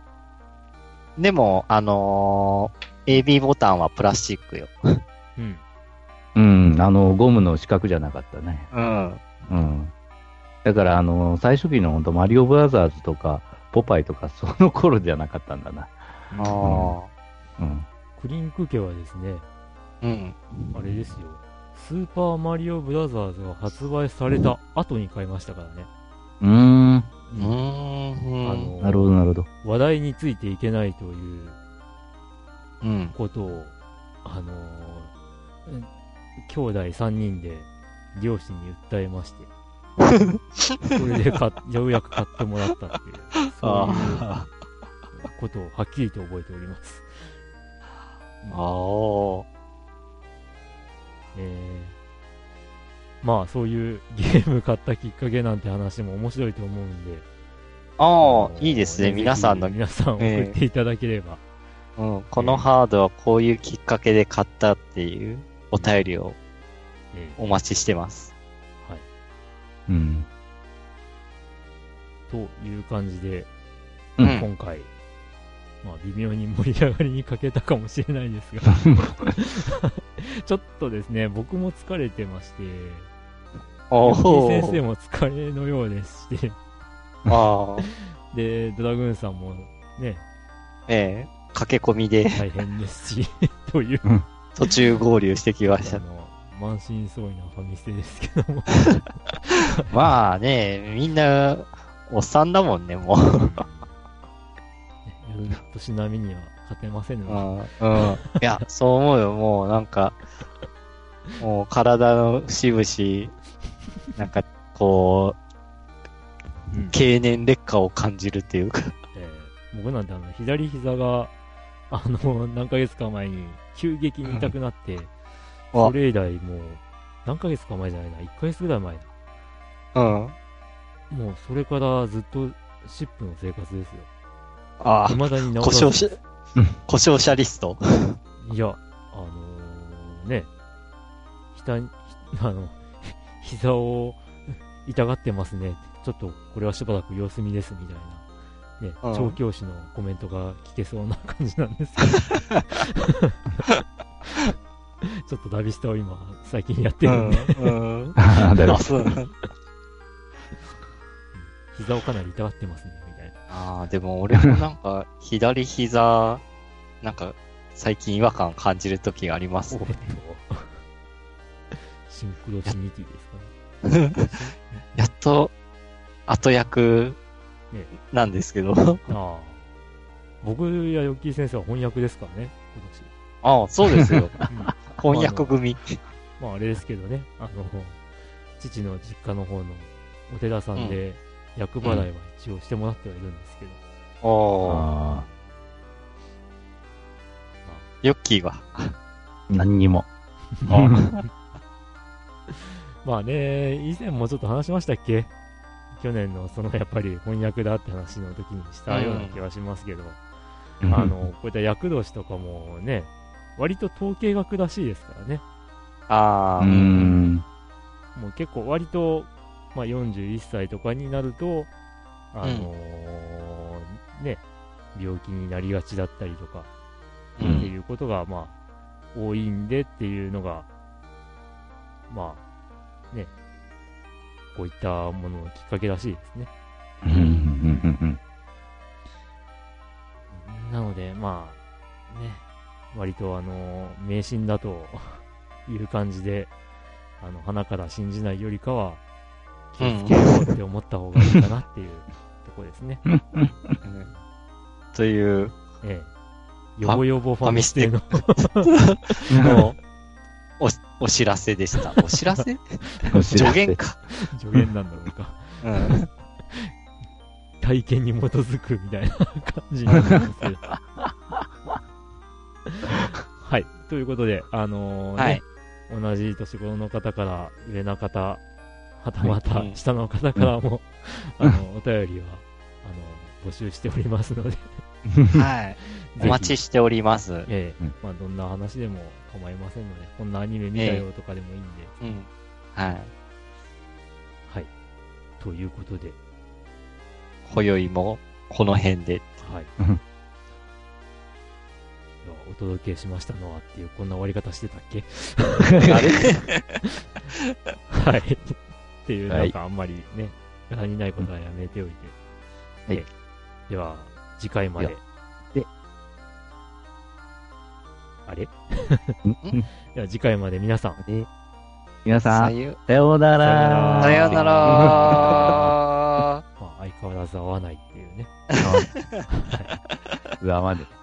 でも、あのー AB ボタンはプラスチックよ。うん。うん、あの、ゴムの四角じゃなかったね。うん。うん。だから、あの、最初期の本当マリオブラザーズとか、ポパイとか、その頃じゃなかったんだな。ああ。うん。クリンク家はですね、うん。あれですよ。スーパーマリオブラザーズが発売された後に買いましたからね。うーん。うーん。あのなるほど、なるほど。話題についていけないといううん。ことを、あのーうん兄弟3人で両親に訴えまして、それでかようやく買ってもらったっていう、そういうあことをはっきりと覚えております。あ。あえーまあそういうゲーム買ったきっかけなんて話も面白いと思うんで、あ。あいいですね。皆さんの、皆さん送っていただければ、うん、このハードはこういうきっかけで買ったっていうお便りをえお待ちしてます。うん。という感じで、うん今回、まあ微妙に盛り上がりに欠けたかもしれないですが、ちょっとですね、僕も疲れてまして。先生も疲れのようですして、ああ。で、ドラグーンさんもね、ええ。駆け込みで大変ですし、という、途中合流してきました。あの、満身創痍なファミステですけども、まあね、みんな、おっさんだもんね、もう。ね年並みには勝てませんうのん。うん。いや、そう思うよ、もうなんか、もう体の節々、なんか、こで、うんう、経年劣化を感じるっていうか。えー僕なんてあの、左膝が、あの、何ヶ月か前に急激に痛くなって、うんそれ以来もう、何ヶ月か前じゃないな、1ヶ月ぐらい前だ。うん。もうそれからずっとシップの生活ですよ。ああ、未だに治故障しらず。、故障者リスト。いや、あのー、ね、ひた、ひ あの、膝を痛がってますね。ちょっとこれはしばらく様子見ですみたいな。ね、うん調教師のコメントが聞けそうな感じなんですけど。ちょっとダビスタを今、最近やってるんで、うん。うん。あだよあ、そう膝をかなり痛がってますね、みたいな。ああ、でも俺もなんか、左膝、なんか、最近違和感感じる時がありますね。シンクロシニティですかね。やっと、後役ねなんですけど。ああ。僕やヨッキー先生は翻訳ですからね、ああ、そうですよ。翻訳組。まああれですけどね、あの、父の実家の方のお寺さんで、厄払いは一応してもらってはいるんですけど、おー。あヨッキーは。あ、何にも。まあね、以前もちょっと話しましたっけ？去年のそのやっぱり翻訳だって話の時にしたような気がしますけど、あの、こういった厄年とかもね、割と統計学らしいですからね。うああ、ん。もう結構割と、まあ、41歳とかになると、あのーね、病気になりがちだったりとか、うってん。いうことが、まあ、多いんでっていうのが、まあ、ね、こういったもののきっかけらしいですね。うんうんうんなので、まあ、ね、割とあの、迷信だと いう感じで、あの、鼻から信じないよりかは、気をつけようって思った方がいいかなっていうとこですね。という、ええ。ヨボヨボファミステの、の、お、お知らせでした。お知らせ？うん。助言か。助言なんだろうか。うん。体験に基づくみたいな感じになってますけど。はい。ということで、あのーねはい。同じ年頃の方から上の方、はたまたうん下の方からも、あの、お便りは、あの、募集しておりますので、はい。お待ちしております。ええうんまあ、どんな話でも構いませんので、こんなアニメ見たよとかでもいいんで、うん。はい。はい。ということで、今宵も、この辺で。はい。お届けしましたのはっていう、こんな終わり方してたっけ？あれ？はい。っていう、はいなんかあんまりね、柄にないことはやめておいて。はいえでは、次回までで。であれ？うん？では次回まで皆さん、で皆さん、さよさようなら。さようなら。まあ、相変わらず会わないっていうね。うわまで。